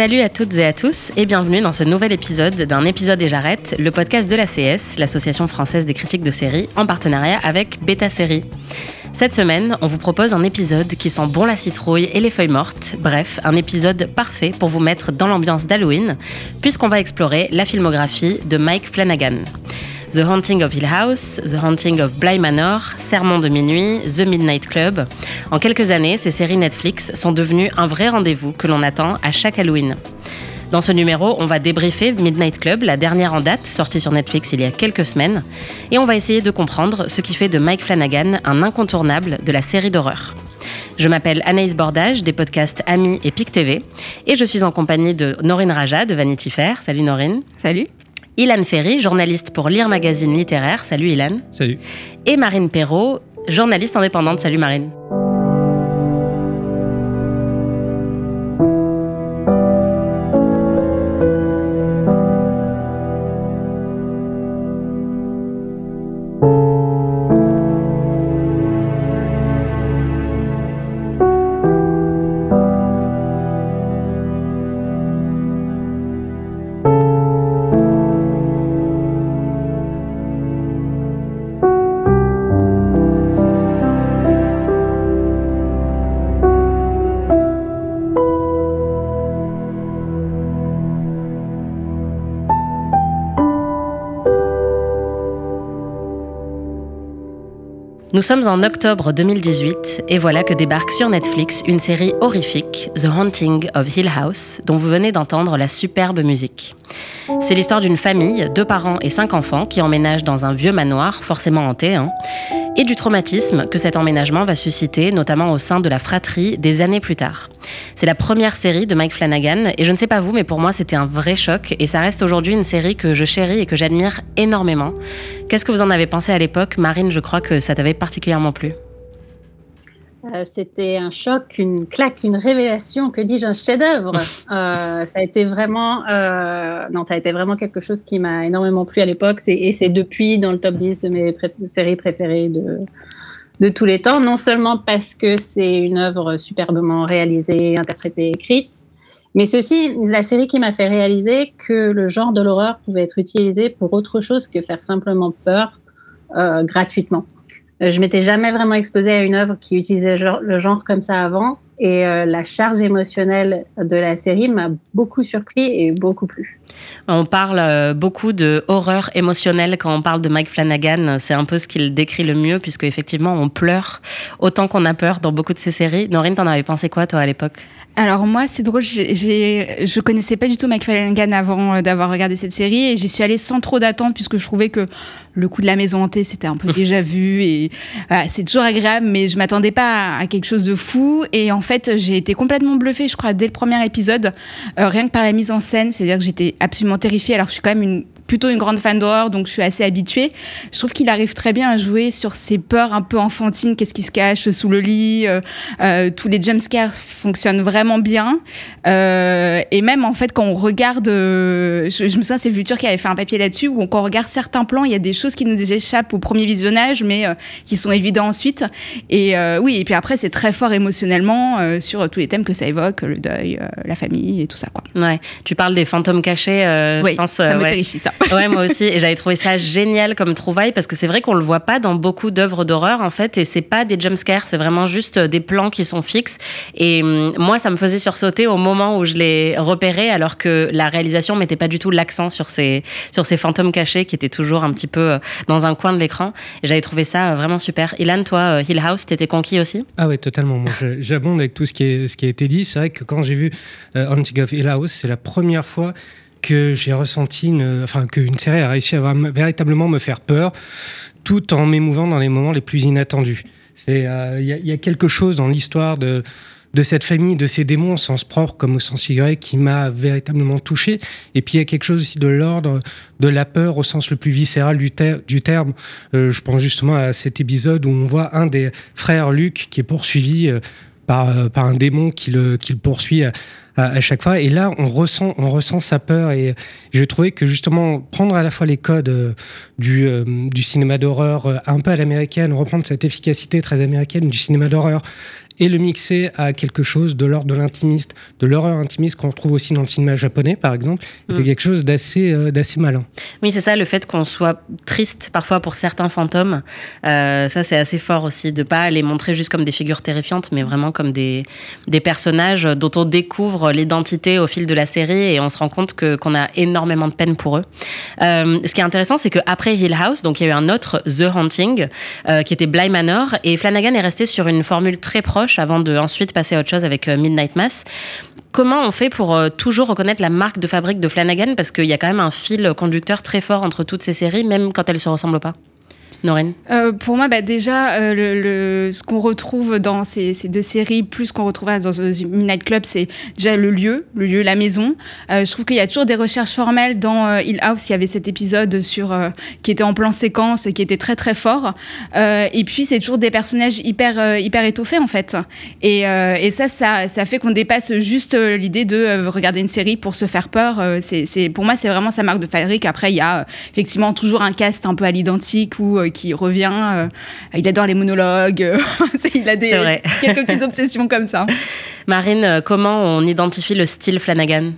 Salut à toutes et à tous et bienvenue dans ce nouvel épisode d'un épisode et j'arrête, le podcast de l'ACS, l'Association française des critiques de séries, en partenariat avec Beta Série. Cette semaine, on vous propose un épisode qui sent bon la citrouille et les feuilles mortes. Bref, un épisode parfait pour vous mettre dans l'ambiance d'Halloween, puisqu'on va explorer la filmographie de Mike Flanagan. The Haunting of Hill House, The Haunting of Bly Manor, Sermon de minuit, The Midnight Club. En quelques années, ces séries Netflix sont devenues un vrai rendez-vous que l'on attend à chaque Halloween. Dans ce numéro, on va débriefer Midnight Club, la dernière en date, sortie sur Netflix il y a quelques semaines, et on va essayer de comprendre ce qui fait de Mike Flanagan un incontournable de la série d'horreur. Je m'appelle Anaïs Bordage des podcasts Ami et PIC TV, et je suis en compagnie de Norine Raja de Vanity Fair. Salut Norine. Salut. Ilan Ferry, journaliste pour Lire Magazine Littéraire. Salut Ilan. Salut. Et Marine Perrault, journaliste indépendante. Salut Marine. Nous sommes en octobre 2018 et voilà que débarque sur Netflix une série horrifique, The Haunting of Hill House, dont vous venez d'entendre la superbe musique. C'est l'histoire d'une famille, deux parents et cinq enfants qui emménagent dans un vieux manoir, forcément hanté, hein, et du traumatisme que cet emménagement va susciter, notamment au sein de la fratrie, des années plus tard. C'est la première série de Mike Flanagan, et je ne sais pas vous, mais pour moi c'était un vrai choc, et ça reste aujourd'hui une série que je chéris et que j'admire énormément. Qu'est-ce que vous en avez pensé à l'époque? Marine, je crois que ça t'avait particulièrement plu. Euh, C'était un choc, une claque, une révélation, que dis-je, un chef-d'œuvre. Euh, ça a été vraiment, euh, non, ça a été vraiment quelque chose qui m'a énormément plu à l'époque. Et c'est depuis dans le top 10 de mes pré- séries préférées de, de tous les temps. Non seulement parce que c'est une œuvre superbement réalisée, interprétée, écrite, mais c'est la série qui m'a fait réaliser que le genre de l'horreur pouvait être utilisé pour autre chose que faire simplement peur euh, gratuitement. Euh, Je m'étais jamais vraiment exposée à une œuvre qui utilisait le genre comme ça avant, et euh, la charge émotionnelle de la série m'a beaucoup surpris et beaucoup plu. On parle euh, beaucoup de horreur émotionnelle quand on parle de Mike Flanagan. C'est un peu ce qu'il décrit le mieux, puisque effectivement, on pleure autant qu'on a peur dans beaucoup de ses séries. Norine, t'en avais pensé quoi, toi, à l'époque? Alors moi, c'est drôle, j'ai, je connaissais pas du tout Mike Flanagan avant euh, d'avoir regardé cette série et j'y suis allée sans trop d'attente puisque je trouvais que le coup de la maison hantée c'était un peu déjà vu et voilà, c'est toujours agréable mais je m'attendais pas à, à quelque chose de fou et en fait j'ai été complètement bluffée, je crois dès le premier épisode, euh, rien que par la mise en scène, c'est-à-dire que j'étais absolument terrifiée. Alors je suis quand même une plutôt une grande fan d'horreur, donc je suis assez habituée. Je trouve qu'il arrive très bien à jouer sur ces peurs un peu enfantines, qu'est-ce qui se cache sous le lit. euh, euh, tous les jumpscares fonctionnent vraiment bien. Euh, et même en fait, quand on regarde, euh, je, je me souviens, c'est Vulture qui avait fait un papier là-dessus, où quand on regarde certains plans, il y a des choses qui nous échappent au premier visionnage, mais qui sont évidents ensuite. Et euh, oui, et puis après, c'est très fort émotionnellement euh, sur tous les thèmes que ça évoque, le deuil, la famille et tout ça, quoi. Ouais, tu parles des fantômes cachés, euh, oui, je pense. ça euh, me ouais. terrifie, ça. Ouais, moi aussi. Et j'avais trouvé ça génial comme trouvaille parce que c'est vrai qu'on le voit pas dans beaucoup d'œuvres d'horreur en fait. Et c'est pas des jumpscares, c'est vraiment juste euh, des plans qui sont fixes. Et hum, moi, ça me faisait sursauter au moment où je les repérais alors que la réalisation mettait pas du tout l'accent sur ces, sur ces fantômes cachés qui étaient toujours un petit peu euh, dans un coin de l'écran. Et j'avais trouvé ça euh, vraiment super. Ilan, toi, Hill House, t'étais conquis aussi? Ah ouais, totalement. Moi, j'abonde avec tout ce qui, est, ce qui a été dit. C'est vrai que quand j'ai vu euh, of Hill House, c'est la première fois que j'ai ressenti, une, enfin, qu'une série a réussi à véritablement me faire peur, tout en m'émouvant dans les moments les plus inattendus. Euh, Il y, a- y quelque chose dans l'histoire de cette famille, de ces démons au sens propre comme au sens figuré qui m'a véritablement touché. Et puis il y a quelque chose aussi de l'ordre de la peur au sens le plus viscéral du, terme. Euh, je pense justement à cet épisode où on voit un des frères Luc qui est poursuivi euh, par, un démon qui le, poursuit à, chaque fois. Et là, on ressent, on ressent sa peur. Et je trouvais que justement, prendre à la fois les codes du, du cinéma d'horreur un peu à l'américaine, reprendre cette efficacité très américaine du cinéma d'horreur et le mixer à quelque chose de l'ordre de l'intimiste, de l'horreur intimiste qu'on retrouve aussi dans le cinéma japonais, par exemple, était mm. quelque chose d'assez euh, d'assez malin. Oui, c'est ça, le fait qu'on soit triste parfois pour certains fantômes, euh, ça c'est assez fort aussi, de pas les montrer juste comme des figures terrifiantes, mais vraiment comme des, des personnages dont on découvre l'identité au fil de la série et on se rend compte qu'on a énormément de peine pour eux. Euh, ce qui est intéressant, c'est qu'après Hill House, donc il y a eu un autre The Haunting, qui était Bly Manor, et Flanagan est resté sur une formule très proche avant de ensuite passer à autre chose avec euh, Midnight Mass. Comment on fait pour euh, toujours reconnaître la marque de fabrique de Flanagan? Parce qu'il y a quand même un fil conducteur très fort entre toutes ces séries, même quand elles se ressemblent pas. Noreen euh, Pour moi, bah, déjà, euh, ce qu'on retrouve dans ces, deux séries, plus qu'on retrouvera dans The Midnight Club, c'est déjà le lieu, le lieu, la maison. Euh, je trouve qu'il y a toujours des recherches formelles. Dans Hill House, il y avait cet épisode sur qui était en plan séquence, qui était très très fort. et puis, c'est toujours des personnages hyper hyper étoffés en fait. Et, ça, ça, fait qu'on dépasse juste l'idée de regarder une série pour se faire peur. c'est, pour moi, c'est vraiment sa marque de fabrique. Après, il y a effectivement toujours un cast un peu à l'identique ou qui revient. Euh, il adore les monologues. il a des, quelques petites obsessions comme ça. Marine, euh, comment on identifie le style Flanagan?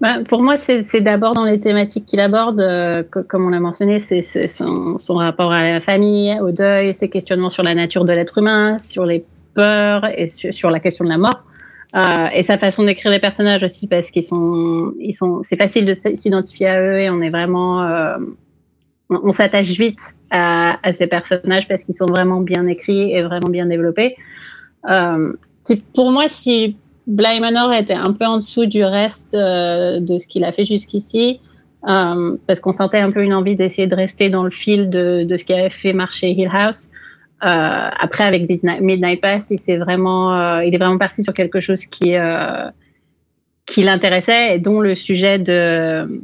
Bah, pour moi, c'est d'abord dans les thématiques qu'il aborde, euh, comme on l'a mentionné, c'est son, rapport à la famille, au deuil, ses questionnements sur la nature de l'être humain, sur les peurs et sur, la question de la mort. et sa façon d'écrire les personnages aussi, parce qu'ils sont, ils sont, c'est facile de s'identifier à eux et on est vraiment, on, s'attache vite à, ces personnages parce qu'ils sont vraiment bien écrits et vraiment bien développés. Euh, pour moi, si Bly Manor était un peu en dessous du reste euh, de ce qu'il a fait jusqu'ici, euh, parce qu'on sentait un peu une envie d'essayer de rester dans le fil de, ce qui avait fait marcher Hill House. après, avec Midnight, Pass, il, est vraiment, il est vraiment parti sur quelque chose qui, qui l'intéressait et dont le sujet de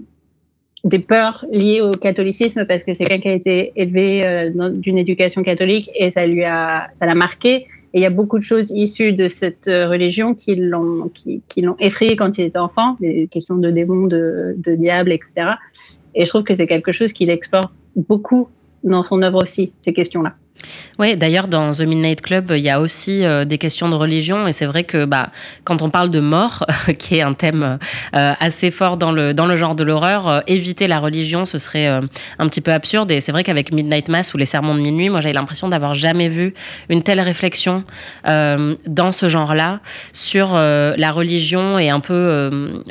des peurs liées au catholicisme parce que c'est quelqu'un qui a été élevé euh, d'une éducation catholique et ça lui a ça l'a marqué. Et il y a beaucoup de choses issues de cette euh, religion qui l'ont qui, qui l'ont effrayé quand il était enfant des questions de démons de, de diables etc et je trouve que c'est quelque chose qu'il exporte beaucoup dans son œuvre aussi ces questions là oui, d'ailleurs, dans The Midnight Club, il y a aussi euh, des questions de religion. Et c'est vrai que bah, quand on parle de mort, qui est un thème euh, assez fort dans le, dans le genre de l'horreur, euh, éviter la religion, ce serait un petit peu absurde. Et c'est vrai qu'avec Midnight Mass ou Les Sermons de minuit, moi, j'avais l'impression d'avoir jamais vu une telle réflexion dans ce genre-là sur la religion et un peu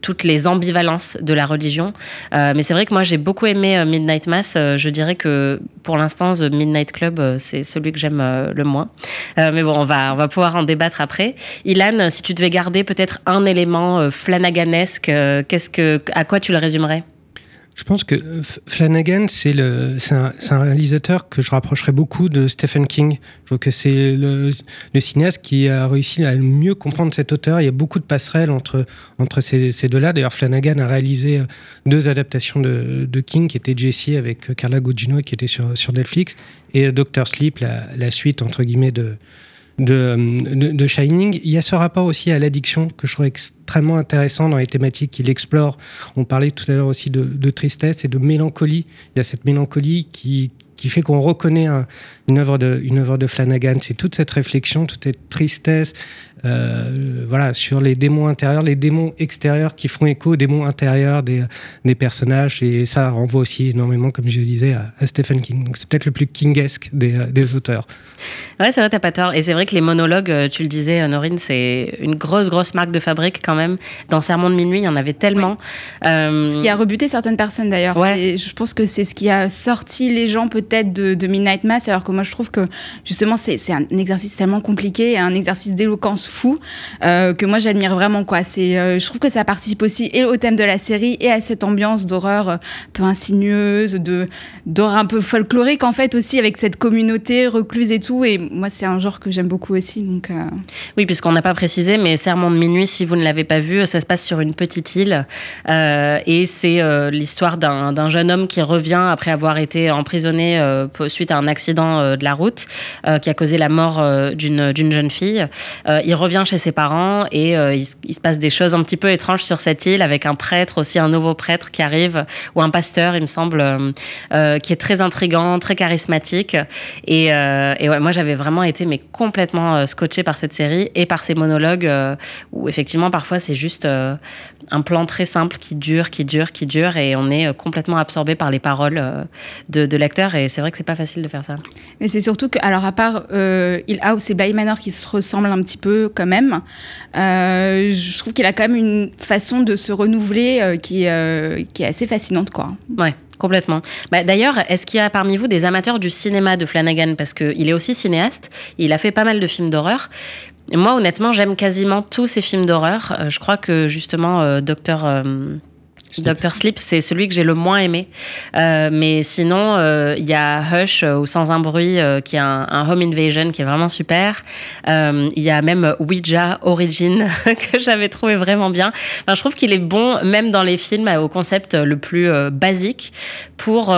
toutes les ambivalences de la religion. mais c'est vrai que moi, j'ai beaucoup aimé Midnight Mass. je dirais que pour l'instant, The Midnight Club euh, c'est celui que j'aime euh, le moins. Euh, mais bon, on va, on va pouvoir en débattre après. Ilan, si tu devais garder peut-être un élément flanaganisque, qu'est-ce que, à quoi tu le résumerais? Je pense que Flanagan, c'est un, réalisateur que je rapprocherais beaucoup de Stephen King. Je trouve que c'est le, cinéaste qui a réussi à mieux comprendre cet auteur. Il y a beaucoup de passerelles entre, ces, deux-là. D'ailleurs, Flanagan a réalisé euh, deux adaptations de, King, qui étaient Jessie avec euh, Carla Gugino, qui était sur, Netflix, et euh, Doctor Sleep, la suite, entre guillemets, de, de, de, Shining. Il y a ce rapport aussi à l'addiction que je trouve extrêmement intéressant dans les thématiques qu'il explore. On parlait tout à l'heure aussi de, de, tristesse et de mélancolie. Il y a cette mélancolie qui, qui fait qu'on reconnaît une, œuvre de, une œuvre de Flanagan. C'est toute cette réflexion, toute cette tristesse, euh, voilà, sur les démons intérieurs, les démons extérieurs qui font écho aux démons intérieurs des, des personnages. Et ça renvoie aussi énormément, comme je disais, à, Stephen King. Donc c'est peut-être le plus kingesque des, des auteurs. Ouais, c'est vrai, t'as pas tort. Et c'est vrai que les monologues, euh, tu le disais, Norine, c'est une grosse, grosse marque de fabrique quand même. Dans Sermon de minuit, il y en avait tellement. Euh... Ce qui a rebuté certaines personnes d'ailleurs. Ouais. Je pense que c'est ce qui a sorti les gens peut-être de, de, Midnight Mass, alors que moi je trouve que justement c'est un exercice tellement compliqué, un exercice d'éloquence fou euh, que moi j'admire vraiment quoi. C'est, euh, je trouve que ça participe aussi et au thème de la série et à cette ambiance d'horreur un peu insinueuse, de d'horreur un peu folklorique en fait aussi avec cette communauté recluse et tout. Et moi c'est un genre que j'aime beaucoup aussi. Donc oui, puisqu'on n'a pas précisé, mais Serment de minuit, si vous ne l'avez pas vu, ça se passe sur une petite île et c'est l'histoire d'un jeune homme qui revient après avoir été emprisonné suite à un accident de la route qui a causé la mort d'une jeune fille. il revient chez ses parents et il, se passe des choses un petit peu étranges sur cette île avec un prêtre aussi, un nouveau prêtre qui arrive ou un pasteur, il me semble, qui est très intrigant, très charismatique. Et, et ouais, moi j'avais vraiment été mais complètement scotché par cette série et par ces monologues où effectivement parfois c'est juste un plan très simple qui dure, qui dure, qui dure et on est complètement absorbé par les paroles de, l'acteur et c'est vrai que c'est pas facile de faire ça. Mais c'est surtout que, alors à part euh, Hill House et Bay Manor qui se ressemblent un petit peu quand même, euh, je trouve qu'il a quand même une façon de se renouveler euh, qui, euh, qui est assez fascinante. Quoi. Ouais, Complètement. Bah, D'ailleurs, est-ce qu'il y a parmi vous des amateurs du cinéma de Flanagan? Parce qu'il est aussi cinéaste, il a fait pas mal de films d'horreur. Moi, honnêtement, j'aime quasiment tous ces films d'horreur. je crois que justement, Docteur... Docteur Sleep, c'est celui que j'ai le moins aimé. Euh, mais sinon, euh, il y a Hush euh, ou Sans un bruit, qui est un, un, home invasion qui est vraiment super. Il y a même Ouija Origin que j'avais trouvé vraiment bien. Enfin, je trouve qu'il est bon, même dans les films au concept le plus basique, pour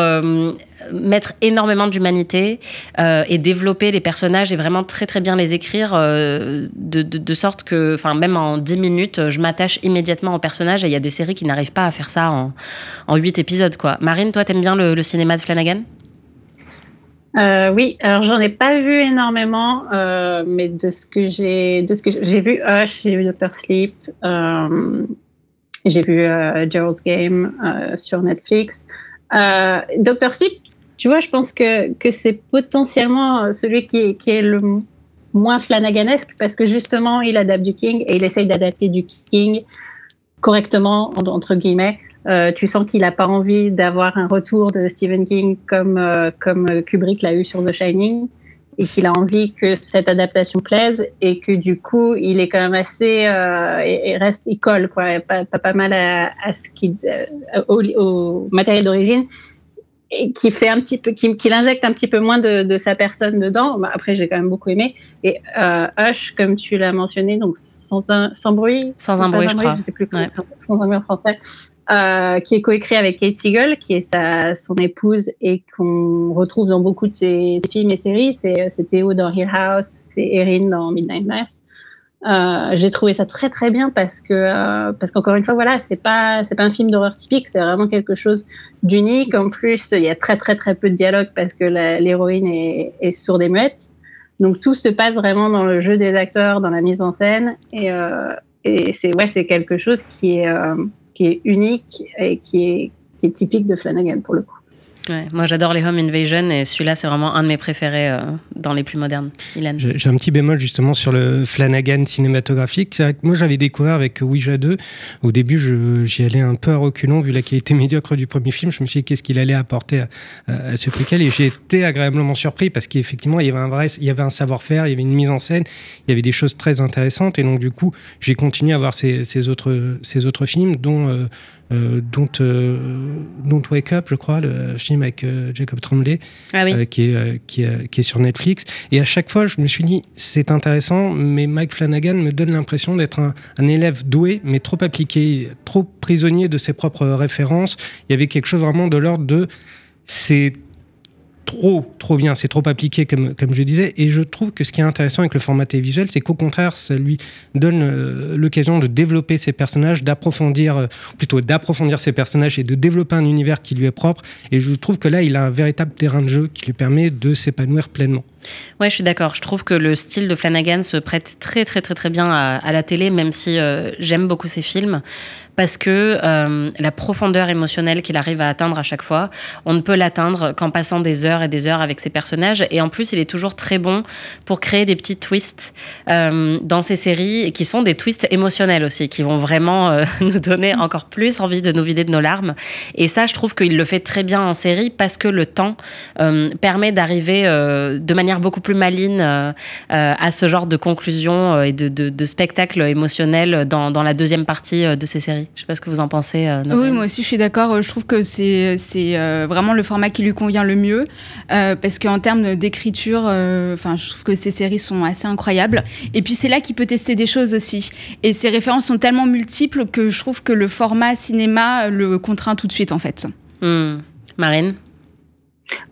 mettre énormément d'humanité euh, et développer les personnages et vraiment très très bien les écrire euh, de, de, sorte que, enfin même en 10 minutes, je m'attache immédiatement aux personnages et il y a des séries qui n'arrivent pas à faire ça en, en 8 épisodes. Quoi. Marine, toi, t'aimes bien le, cinéma de Flanagan? Euh, oui, alors j'en ai pas vu énormément, mais de ce que j'ai, de ce que j'ai vu Hush, j'ai vu Doctor Sleep, j'ai vu Gerald's Game sur Netflix. Doctor Sleep, tu vois, je pense que, que c'est potentiellement celui qui, est le moins Flanaganesque parce que justement, il adapte du King et il essaye d'adapter du King correctement, entre guillemets. Euh, tu sens qu'il n'a pas envie d'avoir un retour de Stephen King comme, euh, comme Kubrick l'a eu sur The Shining et qu'il a envie que cette adaptation plaise et que du coup il est quand même assez euh, et, reste il colle quoi pas, pas, pas mal à, ce qui euh, au matériel d'origine et qui fait un petit peu, qui, qui injecte un petit peu moins de, de sa personne dedans. Bah, après, j'ai quand même beaucoup aimé. Et euh, Hush, comme tu l'as mentionné, donc sans un, sans bruit, sans un bruit, je crois, je sais plus comment, ouais. sans un bruit en français, euh, qui est coécrit avec Kate Siegel, qui est sa, son épouse et qu'on retrouve dans beaucoup de ses, ses films et séries. C'est, c'est Théo dans Hill House, c'est Erin dans Midnight Mass. Euh, j'ai trouvé ça très très bien parce que euh, parce qu'encore une fois voilà c'est pas c'est pas un film d'horreur typique c'est vraiment quelque chose d'unique. En plus il y a très très très peu de dialogue parce que l'héroïne est, est sourde et muette donc tout se passe vraiment dans le jeu des acteurs dans la mise en scène. Et, euh, et c'est ouais c'est quelque chose qui est euh, qui est unique et qui est qui est typique de Flanagan pour le coup Moi j'adore les Home Invasion et celui-là c'est vraiment un de mes préférés euh, dans les plus modernes. J'ai un petit bémol justement sur le Flanagan cinématographique. Vrai que moi j'avais découvert avec Ouija 2. Au début j'y allais un peu à reculons vu la qualité médiocre du premier film. Je me suis dit qu'est-ce qu'il allait apporter à, à ce préquel et j'ai été agréablement surpris parce qu'effectivement il y avait un vrai, il y avait un savoir-faire, il y avait une mise en scène, il y avait des choses très intéressantes et donc du coup j'ai continué à voir ces, ces, autres, ces autres films dont euh, euh, Don't, euh, Don't Wake Up, je crois, le film avec euh, Jacob Tremblay, ah oui. qui, est, qui, est, qui, est, sur Netflix. Et à chaque fois, je me suis dit, c'est intéressant, mais Mike Flanagan me donne l'impression d'être un, un, élève doué, mais trop appliqué, trop prisonnier de ses propres références. Il y avait quelque chose vraiment de l'ordre de c'est trop, trop bien, c'est trop appliqué comme, comme je disais. Et je trouve que ce qui est intéressant avec le format télévisuel, c'est qu'au contraire, ça lui donne euh, l'occasion de développer ses personnages, d'approfondir, euh, plutôt d'approfondir ses personnages et de développer un univers qui lui est propre. Et je trouve que là, il a un véritable terrain de jeu qui lui permet de s'épanouir pleinement. Ouais, je suis d'accord. Je trouve que le style de Flanagan se prête très, très, très, très bien à, la télé, même si euh, j'aime beaucoup ses films parce que euh, la profondeur émotionnelle qu'il arrive à atteindre à chaque fois, on ne peut l'atteindre qu'en passant des heures et des heures avec ses personnages. Et en plus, il est toujours très bon pour créer des petits twists euh, dans ses séries qui sont des twists émotionnels aussi, qui vont vraiment nous donner encore plus envie de nous vider de nos larmes. Et ça, je trouve qu'il le fait très bien en série parce que le temps permet d'arriver de manière manière beaucoup plus maligne à ce genre de conclusion et de, de, spectacle émotionnel dans, dans, la deuxième partie de ces séries. Je sais pas ce que vous en pensez. oui, moi aussi je suis d'accord. Je trouve que c'est c'est vraiment le format qui lui convient le mieux parce qu'en termes d'écriture, enfin je trouve que ces séries sont assez incroyables. Et puis c'est là qu'il peut tester des choses aussi. Et ces références sont tellement multiples que je trouve que le format cinéma le contraint tout de suite en fait. Hmm. Marine?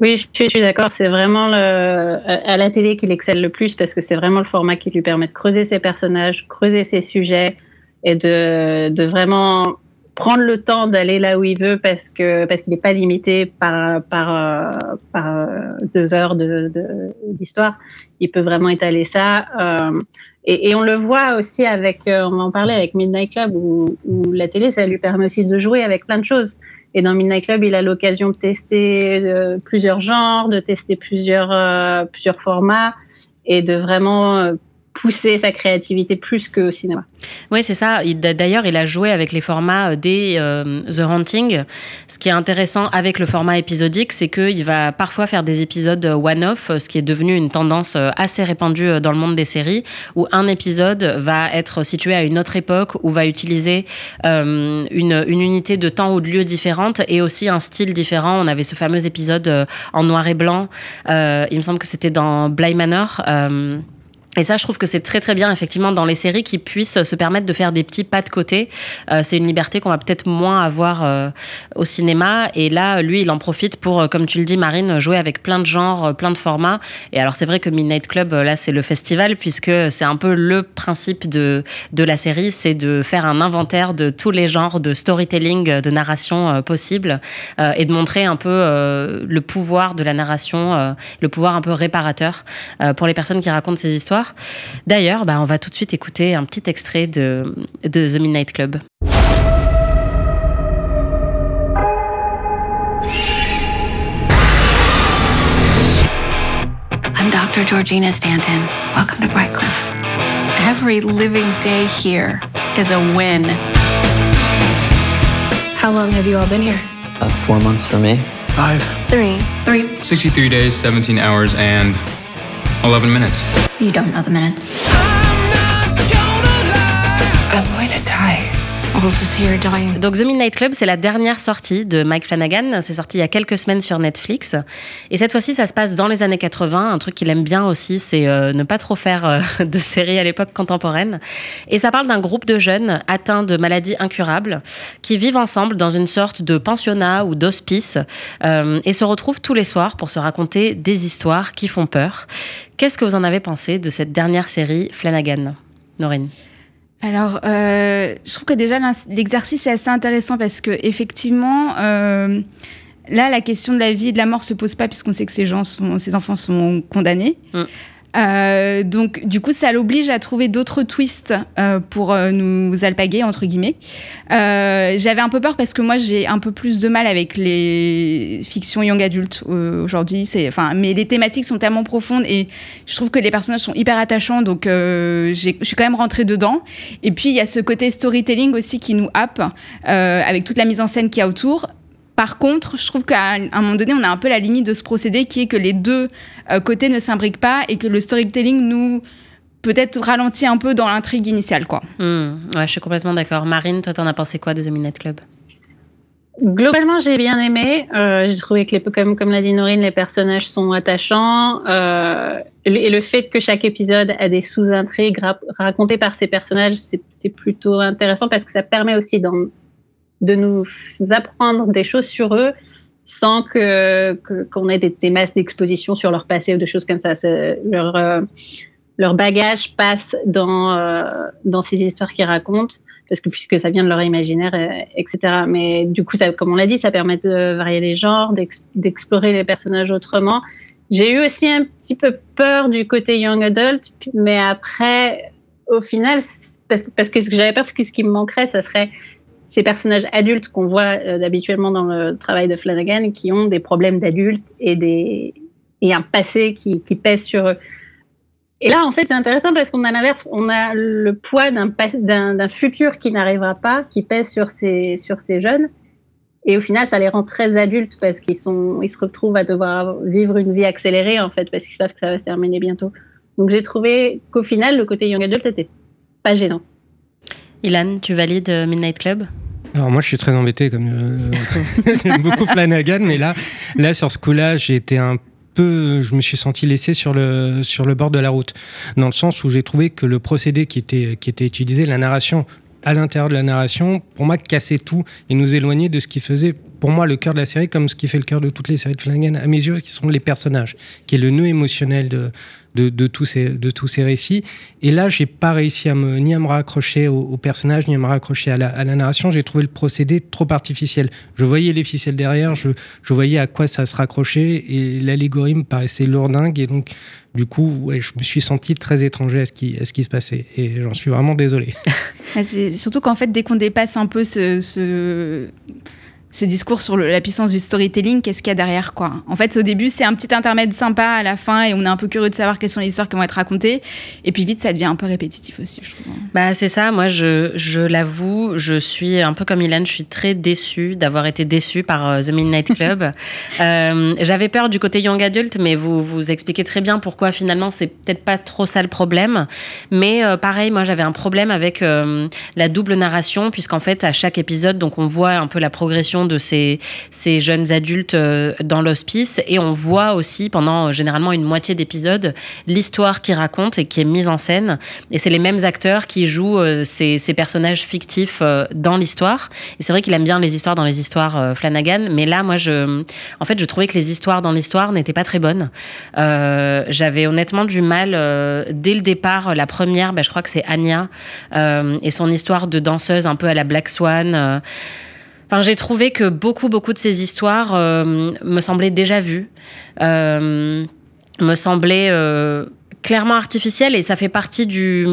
Oui, je suis, d'accord. C'est vraiment à la télé qu'il excelle le plus parce que c'est vraiment le format qui lui permet de creuser ses personnages, creuser ses sujets et de, vraiment prendre le temps d'aller là où il veut parce qu'il n'est pas limité par par, par deux heures d'histoire. il peut vraiment étaler ça. Euh, et, on le voit aussi avec, euh, on en avec Midnight Club, où, la télé, ça lui permet aussi de jouer avec plein de choses. Et dans Midnight Club, il a l'occasion de tester euh, plusieurs genres, de tester plusieurs, euh, plusieurs formats et de vraiment pousser sa créativité plus qu'au cinéma. Oui, c'est ça. D'ailleurs, il a joué avec les formats euh, des euh, The Haunting. Ce qui est intéressant avec le format épisodique, c'est qu'il va parfois faire des épisodes one-off, ce qui est devenu une tendance euh, assez répandue dans le monde des séries, où un épisode va être situé à une autre époque, ou va utiliser une, une, unité de temps ou de lieu différente, et aussi un style différent. On avait ce fameux épisode en noir et blanc. il me semble que c'était dans Bly Manor. Et ça, je trouve que c'est très très bien, effectivement, dans les séries qui puissent se permettre de faire des petits pas de côté. Euh, c'est une liberté qu'on va peut-être moins avoir euh, au cinéma. Et là, lui, il en profite pour, euh, comme tu le dis, Marine, jouer avec plein de genres, plein de formats. Et alors, c'est vrai que Midnight Club, là, c'est le festival, puisque c'est un peu le principe de, de la série, c'est de faire un inventaire de tous les genres de storytelling, de narration possible, et de montrer un peu le pouvoir de la narration, le pouvoir un peu réparateur pour les personnes qui racontent ces histoires. D'ailleurs, bah, on va tout de suite écouter un petit extrait de, de The Midnight Club. I'm Dr. Georgina Stanton. Welcome to Brightcliff. Every living day here is a win. How long have you all been here? Uh, four months for me. Five. Three. Three. 63 days, 17 hours, and 11 minutes. You don't know the minutes. I'm going to die. Donc The Midnight Club, c'est la dernière sortie de Mike Flanagan. C'est sorti il y a quelques semaines sur Netflix. Et cette fois-ci, ça se passe dans les années 80. Un truc qu'il aime bien aussi, c'est euh, ne pas trop faire euh, de séries à l'époque contemporaine. Et ça parle d'un groupe de jeunes atteints de maladies incurables qui vivent ensemble dans une sorte de pensionnat ou d'hospice euh, et se retrouvent tous les soirs pour se raconter des histoires qui font peur. Qu'est-ce que vous en avez pensé de cette dernière série Flanagan, Norine alors, euh, je trouve que déjà l'exercice est assez intéressant parce que effectivement, euh, là, la question de la vie et de la mort se pose pas puisqu'on sait que ces gens, sont, ces enfants sont condamnés. Mm. Euh, donc, du coup, ça l'oblige à trouver d'autres twists euh, pour euh, nous alpaguer, entre guillemets. Euh, J'avais un peu peur parce que moi, j'ai un peu plus de mal avec les fictions young adultes euh, aujourd'hui. Enfin, mais les thématiques sont tellement profondes et je trouve que les personnages sont hyper attachants. Donc, je suis quand même rentrée dedans. Et puis, il y a ce côté storytelling aussi qui nous happe avec toute la mise en scène qu'il y a autour. Par contre, je trouve qu'à un moment donné, on a un peu la limite de ce procédé qui est que les deux euh, côtés ne s'imbriquent pas et que le storytelling nous peut-être ralentit un peu dans l'intrigue initiale. Quoi. Hmm. ouais, je suis complètement d'accord. Marine, toi, t'en as pensé quoi de The Minute Club? Globalement, j'ai bien aimé. Euh, j'ai trouvé que, les, comme, comme l'a dit Norine, les personnages sont attachants. Euh, et le fait que chaque épisode a des sous-intrigues racontées par ces personnages, c'est plutôt intéressant parce que ça permet aussi dans de nous apprendre des choses sur eux sans que qu'on ait des, masses d'exposition sur leur passé ou des choses comme ça. Leur euh, leur bagage passe dans euh, dans ces histoires qu'ils racontent parce que puisque ça vient de leur imaginaire, euh, etc. Mais du coup, ça, comme on l'a dit, ça permet de varier les genres, d'explorer les personnages autrement. J'ai eu aussi un petit peu peur du côté young adult, mais après, au final, parce, parce que ce que j'avais peur, ce qui me manquerait, ça serait ces personnages adultes qu'on voit euh, habituellement dans le travail de Flanagan qui ont des problèmes d'adultes et, un passé qui, pèse sur eux. Et là, en fait, c'est intéressant parce qu'on a l'inverse, on a le poids d'un futur qui n'arrivera pas, qui pèse sur ces, jeunes. Et au final, ça les rend très adultes parce qu'ils se retrouvent à devoir vivre une vie accélérée en fait parce qu'ils savent que ça va se terminer bientôt. Donc j'ai trouvé qu'au final, le côté young adult était pas gênant. Ilan, tu valides euh, Midnight Club? Alors moi je suis très embêté comme euh, j'aime beaucoup Flanagan mais là là sur ce coup-là j'ai été un peu je me suis senti laissé sur le sur le bord de la route. Dans le sens où j'ai trouvé que le procédé qui était qui était utilisé la narration à l'intérieur de la narration, pour moi, cassait tout et nous éloignait de ce qui faisait, pour moi, le cœur de la série, comme ce qui fait le cœur de toutes les séries de Flanagan, à mes yeux, qui sont les personnages, qui est le nœud émotionnel de, de, de, tous, ces, de tous ces récits. Et là, j'ai pas réussi à me, ni à me raccrocher aux, personnages, ni à me raccrocher à la, narration. J'ai trouvé le procédé trop artificiel. Je voyais les ficelles derrière, je, je voyais à quoi ça se raccrochait, et l'allégorie me paraissait lourdingue. Et donc, du coup, je me suis senti très étranger à ce qui, à ce qui se passait. Et j'en suis vraiment désolé. C'est surtout qu'en fait, dès qu'on dépasse un peu ce ce discours sur la puissance du storytelling, qu'est-ce qu'il y a derrière quoi En fait, au début, c'est un petit intermède sympa à la fin et on est un peu curieux de savoir quelles sont les histoires qui vont être racontées. Et puis vite, ça devient un peu répétitif aussi, je trouve. Bah, c'est ça. Moi, je, je l'avoue, je suis un peu comme Ilan, je suis très déçue d'avoir été déçue par euh, The Midnight Club. euh, J'avais peur du côté young adult, mais vous vous expliquez très bien pourquoi finalement c'est peut-être pas trop ça le problème. Mais euh, pareil, moi j'avais un problème avec euh, la double narration, puisqu'en fait à chaque épisode, donc on voit un peu la progression de ces, jeunes adultes euh, dans l'hospice et on voit aussi pendant euh, généralement une moitié d'épisode l'histoire qui raconte et qui est mise en scène. Et c'est les mêmes acteurs qui jouent euh, ces, personnages fictifs dans l'histoire. Et c'est vrai qu'il aime bien les histoires dans les histoires Flanagan, mais là, moi, je, en fait, je trouvais que les histoires dans l'histoire n'étaient pas très bonnes. J'avais honnêtement du mal dès le départ. La première, bah, je crois que c'est Anya et son histoire de danseuse un peu à la Black Swan. Enfin, j'ai trouvé que beaucoup, beaucoup de ces histoires euh, me semblaient déjà vues, euh, me semblaient euh, clairement artificielles et ça fait partie du,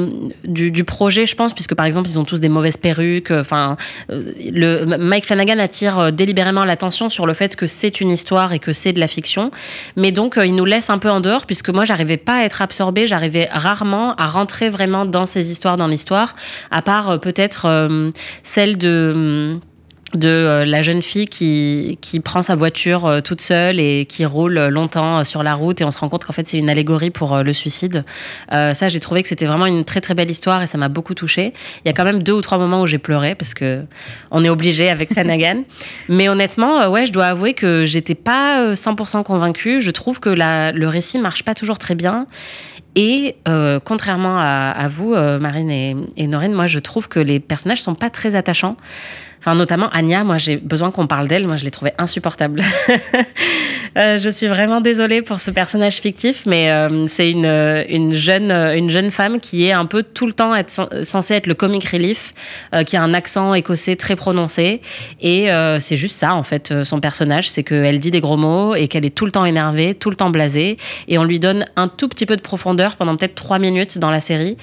du, projet, je pense, puisque par exemple, ils ont tous des mauvaises perruques. Enfin, Mike Flanagan attire délibérément l'attention sur le fait que c'est une histoire et que c'est de la fiction, mais donc il nous laisse un peu en dehors, puisque moi, j'arrivais pas à être absorbée, j'arrivais rarement à rentrer vraiment dans ces histoires, dans l'histoire, à part peut-être celle de de euh, la jeune fille qui, qui prend sa voiture euh, toute seule et qui roule longtemps euh, sur la route et on se rend compte qu'en fait c'est une allégorie pour le suicide. Euh, ça j'ai trouvé que c'était vraiment une très très belle histoire et ça m'a beaucoup touchée. Il y a quand même deux ou trois moments où j'ai pleuré parce que on est obligé avec Flanagan. Mais honnêtement, ouais, je dois avouer que j'étais pas 100% convaincue. Je trouve que la, le récit marche pas toujours très bien. Et euh, contrairement à, à vous, euh, Marine et, et Norine, moi je trouve que les personnages sont pas très attachants. Enfin, notamment Anya, moi j'ai besoin qu'on parle d'elle, moi je l'ai trouvée insupportable. euh, je suis vraiment désolée pour ce personnage fictif, mais euh, c'est une, une, jeune, une jeune femme qui est un peu tout le temps censée être le comic relief, euh, qui a un accent écossais très prononcé. Et euh, c'est juste ça en fait, son personnage, c'est qu'elle dit des gros mots et qu'elle est tout le temps énervée, tout le temps blasée. Et on lui donne un tout petit peu de profondeur pendant peut-être trois minutes dans la série.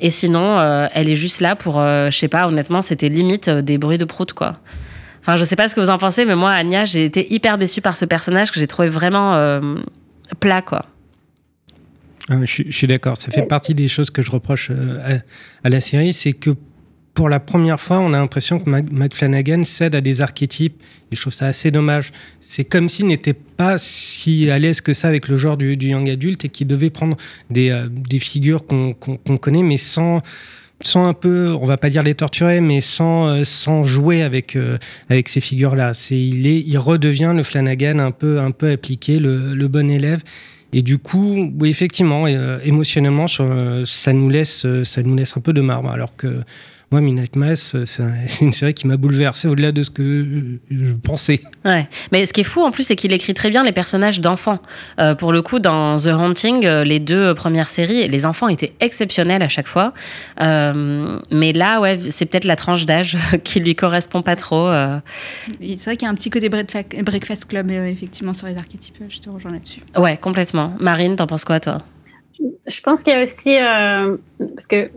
Et sinon, euh, elle est juste là pour, euh, je sais pas, honnêtement, c'était limite euh, des bruits de prout, quoi. Enfin, je sais pas ce que vous en pensez, mais moi, Anya, j'ai été hyper déçue par ce personnage que j'ai trouvé vraiment euh, plat, quoi. Ah, je, je, suis d'accord. Ça fait partie des choses que je reproche à, à la série, c'est que pour la première fois, on a l'impression que Mac Flanagan cède à des archétypes, et je trouve ça assez dommage. C'est comme s'il n'était pas si à l'aise que ça avec le genre du, du young adulte et qu'il devait prendre des, euh, figures qu'on qu qu connaît, mais sans sans un peu, on va pas dire les torturer, mais sans, euh, sans jouer avec, euh, avec ces figures-là. Il, redevient le Flanagan un peu, un peu appliqué, le, bon élève. Et du coup, effectivement, émotionnellement, ça nous laisse, ça nous laisse un peu de marbre, alors que moi, Midnight Mass, c'est une série qui m'a bouleversé au-delà de ce que je pensais. Ouais, mais ce qui est fou en plus, c'est qu'il écrit très bien les personnages d'enfants. Euh, pour le coup, dans The Haunting, les deux premières séries, les enfants étaient exceptionnels à chaque fois. Euh, mais là, ouais, c'est peut-être la tranche d'âge qui lui correspond pas trop. Euh. C'est vrai qu'il y a un petit côté Breakfast Club, euh, effectivement, sur les archétypes. Je te rejoins là-dessus. Ouais, complètement. Marine, t'en penses quoi, toi? Je pense qu'il y a aussi. euh, parce que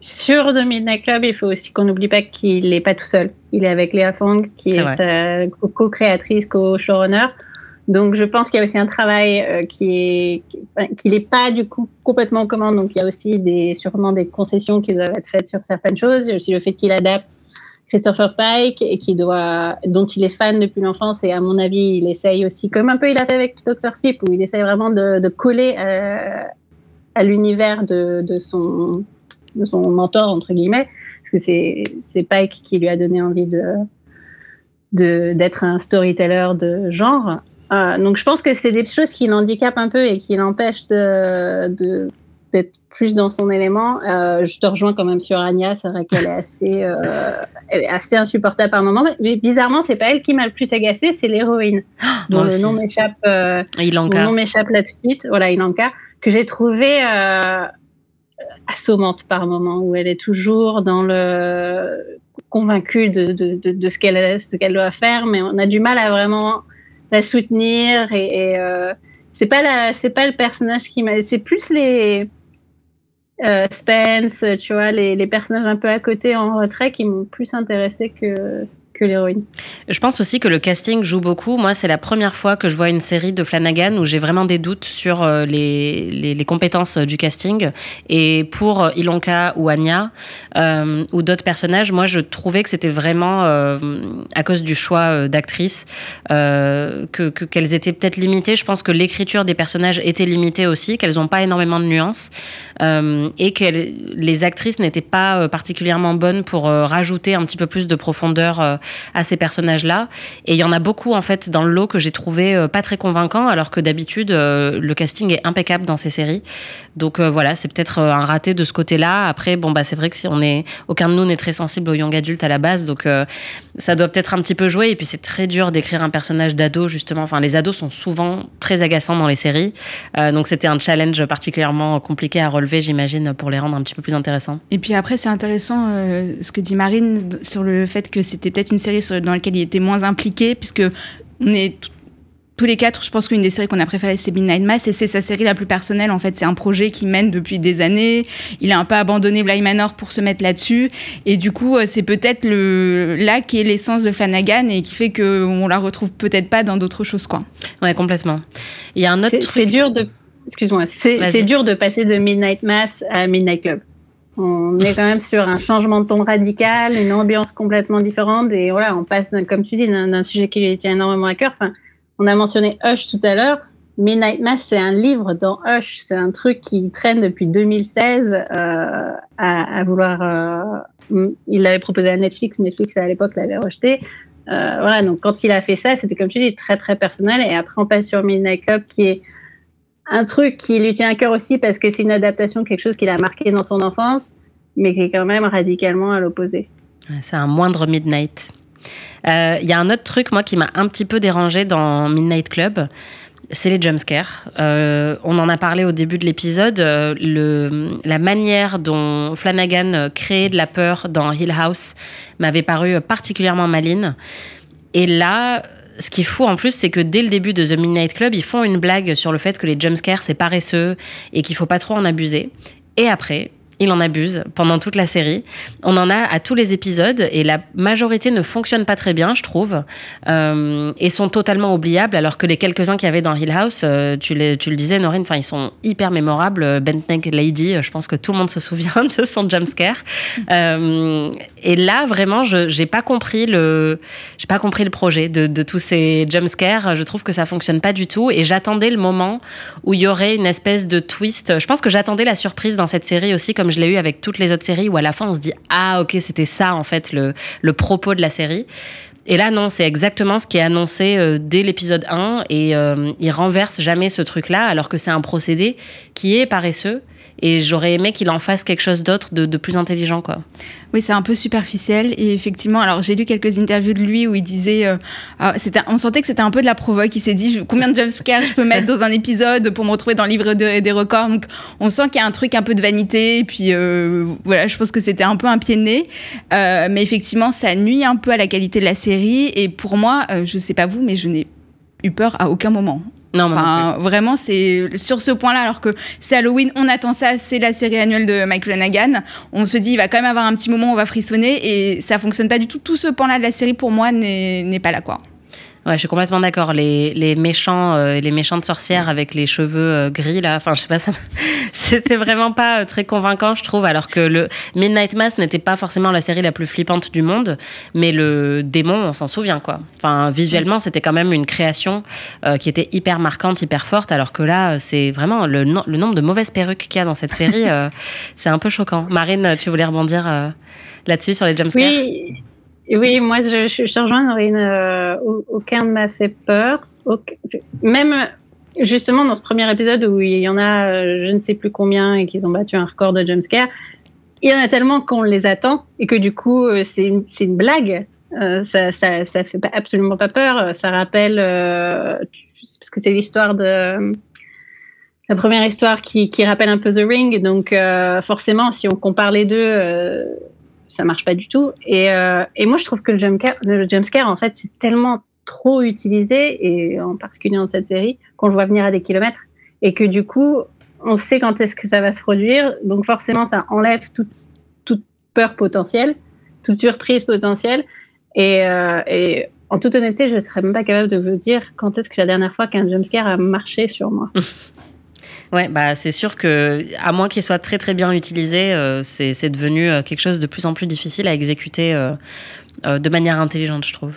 sur The Midnight Club, il faut aussi qu'on n'oublie pas qu'il n'est pas tout seul. Il est avec Léa Fong, qui est, est sa co-créatrice, co-showrunner. Donc, je pense qu'il y a aussi un travail euh, qui est qu'il n'est pas du coup complètement en commande. Donc, il y a aussi des sûrement des concessions qui doivent être faites sur certaines choses. Il y a aussi le fait qu'il adapte Christopher Pike et qui doit, dont il est fan depuis l'enfance et à mon avis, il essaye aussi, comme un peu il a fait avec Dr. Sip, où il essaye vraiment de, de coller à, à l'univers de, de, son, de son mentor, entre guillemets, parce que c'est, c'est Pike qui lui a donné envie de, de, d'être un storyteller de genre. Euh, donc je pense que c'est des choses qui l'handicapent un peu et qui l'empêchent de, de d'être plus dans son élément. Euh, je te rejoins quand même sur Anya, c'est vrai qu'elle est assez, euh, elle est assez insupportable par moment. Mais bizarrement, c'est pas elle qui m'a le plus agacée, c'est l'héroïne, dont le nom m'échappe. Euh. Mon nom m'échappe là de suite. Voilà, Ilanka, que j'ai trouvé assommante par moment, où elle est toujours dans le convaincue de, de, de, de ce qu'elle doit faire, mais on a du mal à vraiment la soutenir et, et euh, c'est pas la c'est pas le personnage qui m'a c'est plus les euh, Spence, tu vois, les, les, personnages un peu à côté en retrait qui m'ont plus intéressé que, l'héroïne. Je pense aussi que le casting joue beaucoup. Moi, c'est la première fois que je vois une série de Flanagan où j'ai vraiment des doutes sur euh, les, les, compétences du casting. Et pour Ilonka ou Anya euh, ou d'autres personnages, moi, je trouvais que c'était vraiment euh, à cause du choix d'actrices euh, que qu'elles étaient peut-être limitées. Je pense que l'écriture des personnages était limitée aussi, qu'elles n'ont pas énormément de nuances euh, et que les actrices n'étaient pas particulièrement bonnes pour rajouter un petit peu plus de profondeur à ces personnages-là. Et il y en a beaucoup, en fait, dans le lot que j'ai trouvé euh, pas très convaincant, alors que d'habitude, euh, le casting est impeccable dans ces séries. Donc euh, voilà, c'est peut-être un raté de ce côté-là. Après, bon, bah, c'est vrai que si on est, aucun de nous n'est très sensible aux young adultes à la base, donc ça doit peut-être un petit peu jouer. Et puis c'est très dur d'écrire un personnage d'ado, justement. Enfin, les ados sont souvent très agaçants dans les séries. donc c'était un challenge particulièrement compliqué à relever, j'imagine, pour les rendre un petit peu plus intéressants. Et puis après, c'est intéressant ce que dit Marine sur le fait que c'était peut-être une série dans laquelle il était moins impliqué, puisque on est tous les quatre, je pense qu'une des séries qu'on a préférées, c'est Midnight Mass, et c'est sa série la plus personnelle. En fait, c'est un projet qui mène depuis des années. Il a un peu abandonné Bly Manor pour se mettre là-dessus, et du coup, c'est peut-être le là qui est l'essence de Flanagan et qui fait que on la retrouve peut-être pas dans d'autres choses, quoi. Ouais, complètement. Il y a un autre. C'est dur de, excuse-moi, c'est dur de passer de Midnight Mass à Midnight Club. On est quand même sur un changement de ton radical, une ambiance complètement différente. Et voilà, on passe, comme tu dis, d'un sujet qui lui tient énormément à cœur. Enfin, on a mentionné Hush tout à l'heure. Midnight Mass, c'est un livre dans Hush. C'est un truc qui traîne depuis 2016 euh, à, vouloir. Euh, il l'avait proposé à Netflix. Netflix, à l'époque, l'avait rejeté. Euh, voilà, donc quand il a fait ça, c'était comme tu dis, très, très personnel. Et après, on passe sur Midnight Club qui est un truc qui lui tient à cœur aussi parce que c'est une adaptation, quelque chose qu'il a marqué dans son enfance, mais qui est quand même radicalement à l'opposé. C'est un moindre Midnight. Il euh, y a un autre truc, moi, qui m'a un petit peu dérangé dans Midnight Club. C'est les jumpscares. Euh, on en a parlé au début de l'épisode. Euh, la manière dont Flanagan créait de la peur dans Hill House m'avait paru particulièrement maline. Et là, ce qui est fou en plus, c'est que dès le début de The Midnight Club, ils font une blague sur le fait que les jumpscares, c'est paresseux et qu'il faut pas trop en abuser. Et après, il en abuse pendant toute la série. On en a à tous les épisodes et la majorité ne fonctionne pas très bien, je trouve, euh, et sont totalement oubliables, alors que les quelques-uns qu'il y avait dans Hill House, euh, tu, le disais, Norine, ils sont hyper mémorables. Bentneck Lady, je pense que tout le monde se souvient de son jumpscare. Euh, et là, vraiment, je j'ai pas compris le, pas compris le projet de, de tous ces jumpscares. Je trouve que ça fonctionne pas du tout, et j'attendais le moment où il y aurait une espèce de twist. Je pense que j'attendais la surprise dans cette série aussi, comme je l'ai eu avec toutes les autres séries où à la fin on se dit ah ok c'était ça en fait le, le propos de la série. Et là, non, c'est exactement ce qui est annoncé euh, dès l'épisode 1 et euh, il renverse jamais ce truc-là alors que c'est un procédé qui est paresseux et j'aurais aimé qu'il en fasse quelque chose d'autre de, plus intelligent quoi. Oui, c'est un peu superficiel et effectivement, alors j'ai lu quelques interviews de lui où il disait euh, ah, on sentait que c'était un peu de la provoque, il s'est dit combien de jumpscares je peux mettre dans un épisode pour me retrouver dans le livre de, des records? Donc on sent qu'il y a un truc un peu de vanité et puis euh, voilà, je pense que c'était un peu un pied de nez euh, mais effectivement, ça nuit un peu à la qualité de la série et pour moi, je sais pas vous mais je n'ai eu peur à aucun moment. Non, enfin, vraiment, c'est sur ce point-là, alors que c'est Halloween, on attend ça, c'est la série annuelle de Mike Flanagan. On se dit, il va quand même avoir un petit moment, on va frissonner, et ça fonctionne pas du tout. Tout ce pan-là de la série, pour moi, n'est pas là, quoi. Ouais, je suis complètement d'accord. Les, les méchants, euh, les méchantes sorcières avec les cheveux euh, gris là, enfin je sais pas, ça, c'était vraiment pas euh, très convaincant, je trouve. Alors que le Midnight Mass n'était pas forcément la série la plus flippante du monde, mais le démon, on s'en souvient quoi. Enfin visuellement, c'était quand même une création euh, qui était hyper marquante, hyper forte. Alors que là, c'est vraiment le, no- le nombre de mauvaises perruques qu'il y a dans cette série, c'est un peu choquant. Marine, tu voulais rebondir là-dessus sur les jumpscares? Oui, oui, moi je, te rejoins, Norine. euh, au- aucun ne m'a fait peur. Même justement dans ce premier épisode où il y en a euh, je ne sais plus combien et qu'ils ont battu un record de jumpscare, il y en a tellement qu'on les attend et que du coup euh, c'est une, blague. Ça, ça, ça fait absolument pas peur. Ça rappelle, parce que c'est l'histoire de. La première histoire qui, rappelle un peu The Ring, donc forcément, si on compare les deux, ça marche pas du tout. Et, euh, et moi, je trouve que le jumpscare, le jumpscare, en fait, c'est tellement trop utilisé, et en particulier dans cette série, qu'on le voit venir à des kilomètres, et que du coup, on sait quand est-ce que ça va se produire, donc forcément, ça enlève toute, toute peur potentielle, toute surprise potentielle, et, euh, et en toute honnêteté, je serais même pas capable de vous dire quand est-ce que la dernière fois qu'un jumpscare a marché sur moi. Ouais, bah c'est sûr que à moins qu'il soit très très bien utilisé, euh, c'est devenu euh, quelque chose de plus en plus difficile à exécuter euh, euh, de manière intelligente, je trouve.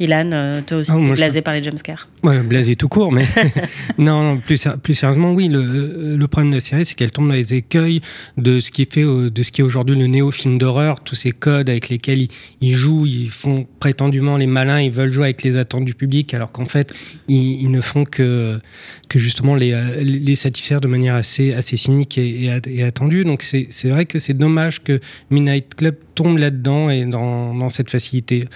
Ilan, euh, toi aussi, t'es moi, je- blasé par les jumpscares. Ouais, blasé tout court, mais non, non, plus, plus sérieusement, oui. Le, le problème de la série, c'est qu'elle tombe dans les écueils de ce qui fait, euh, de ce qui est aujourd'hui le néo-film d'horreur, tous ces codes avec lesquels ils, ils jouent, ils font prétendument les malins, ils veulent jouer avec les attentes du public, alors qu'en fait, ils, ils ne font que, que justement les, euh, les satisfaire de manière assez, assez cynique et, et, at- et attendue. Donc c'est c'est vrai que c'est dommage que Midnight Club tombe là-dedans et dans, dans cette facilité.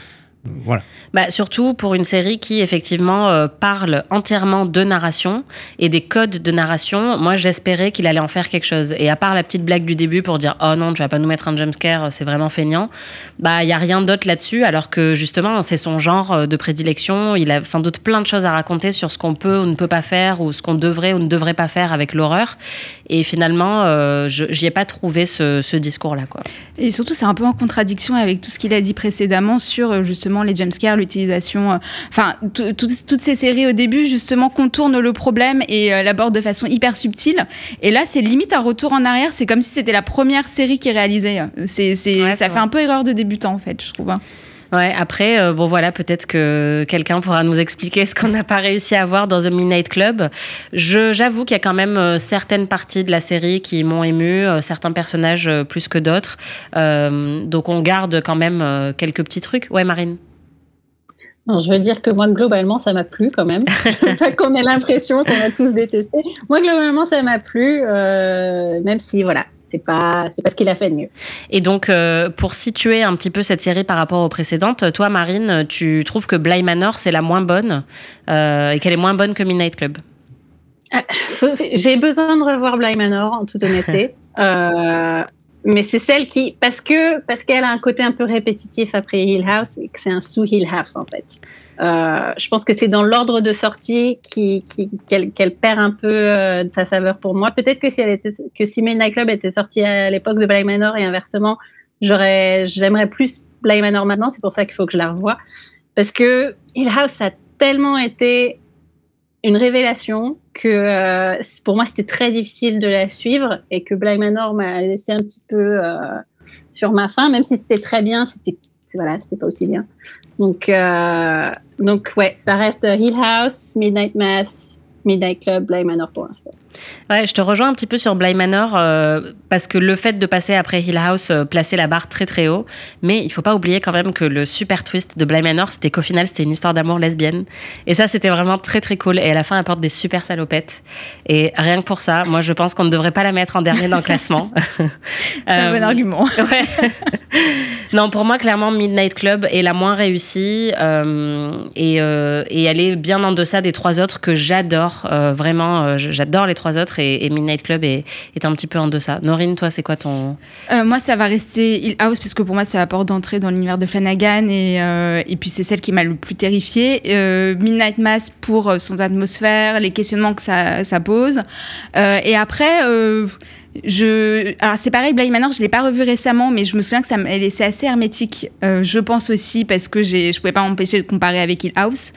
Voilà. Bah, surtout pour une série qui effectivement euh, parle entièrement de narration et des codes de narration. Moi, j'espérais qu'il allait en faire quelque chose. Et à part la petite blague du début pour dire oh non, tu vas pas nous mettre un jumpscare, c'est vraiment feignant. Bah, il y a rien d'autre là-dessus. Alors que justement, c'est son genre euh, de prédilection. Il a sans doute plein de choses à raconter sur ce qu'on peut ou ne peut pas faire ou ce qu'on devrait ou ne devrait pas faire avec l'horreur. Et finalement, euh, je j'y ai pas trouvé ce, ce discours-là, quoi. Et surtout, c'est un peu en contradiction avec tout ce qu'il a dit précédemment sur euh, justement les jumpscares, l'utilisation. euh, Enfin, tout- tout- toutes ces séries au début, justement, contournent le problème et euh, l'abordent de façon hyper subtile. Et là, c'est limite un retour en arrière. C'est comme si c'était la première série qui réalisait. C'est, ça fait un peu erreur de débutant, en fait, je trouve. Ouais, après, euh, bon voilà, peut-être que quelqu'un pourra nous expliquer ce qu'on n'a pas réussi à voir dans The Midnight Club. J'avoue qu'il y a quand même euh, certaines parties de la série qui m'ont ému, euh, certains personnages plus que d'autres. Donc on garde quand même quelques petits trucs. Ouais, Marine. Non, je veux dire que moi, globalement, ça m'a plu quand même. Pas qu'on ait l'impression qu'on a tous détesté. Moi, globalement, ça m'a plu, euh, même si, voilà, c'est pas, c'est pas ce qu'il a fait de mieux. Et donc, euh, pour situer un petit peu cette série par rapport aux précédentes, toi, Marine, tu trouves que Bly Manor, c'est la moins bonne euh, et qu'elle est moins bonne que Midnight Club? Faut- J'ai besoin de revoir Bly Manor, en toute honnêteté. Euh, mais c'est celle qui, parce que parce qu'elle a un côté un peu répétitif après Hill House et que c'est un sous Hill House en fait. Euh, je pense que c'est dans l'ordre de sortie qu'elle, perd un peu euh, de sa saveur pour moi. Peut-être que si elle était, Midnight Club était sorti à l'époque de Bly Manor et inversement, j'aimerais plus Bly Manor maintenant. C'est pour ça qu'il faut que je la revoie parce que Hill House a tellement été une révélation que euh, pour moi c'était très difficile de la suivre et que Bly Manor m'a laissé un petit peu sur ma faim, même si c'était très bien, c'était pas aussi bien. Donc euh, donc ouais, ça reste Hill House, Midnight Mass, Midnight Club, Bly Manor pour l'instant. Ouais, je te rejoins un petit peu sur Bly Manor euh, parce que le fait de passer après Hill House euh, plaçait la barre très très haut. Mais il faut pas oublier quand même que le super twist de Bly Manor, c'était qu'au final, c'était une histoire d'amour lesbienne. Et ça, c'était vraiment très très cool. Et à la fin, elle porte des super salopettes. Et rien que pour ça, moi, je pense qu'on ne devrait pas la mettre en dernier dans le classement. C'est un bon argument. Ouais. non, pour moi, clairement, Midnight Club est la moins réussie euh, et, euh, et elle est bien en deçà des trois autres que j'adore. euh, vraiment, euh, j'adore les trois autres et, Midnight Club est, un petit peu en deçà. Norine, toi, c'est quoi ton. Euh, moi, ça va rester Hill House, puisque pour moi, c'est la porte d'entrée dans l'univers de Flanagan, et, euh, et puis c'est celle qui m'a le plus terrifiée. Euh, Midnight Mass pour son atmosphère, les questionnements que ça, ça pose. Et après, je, alors c'est pareil, Bly Manor, je l'ai pas revu récemment, mais je me souviens que ça, elle c'est assez hermétique. Euh, je pense aussi parce que j'ai, je pouvais pas m'empêcher de comparer avec Hill House.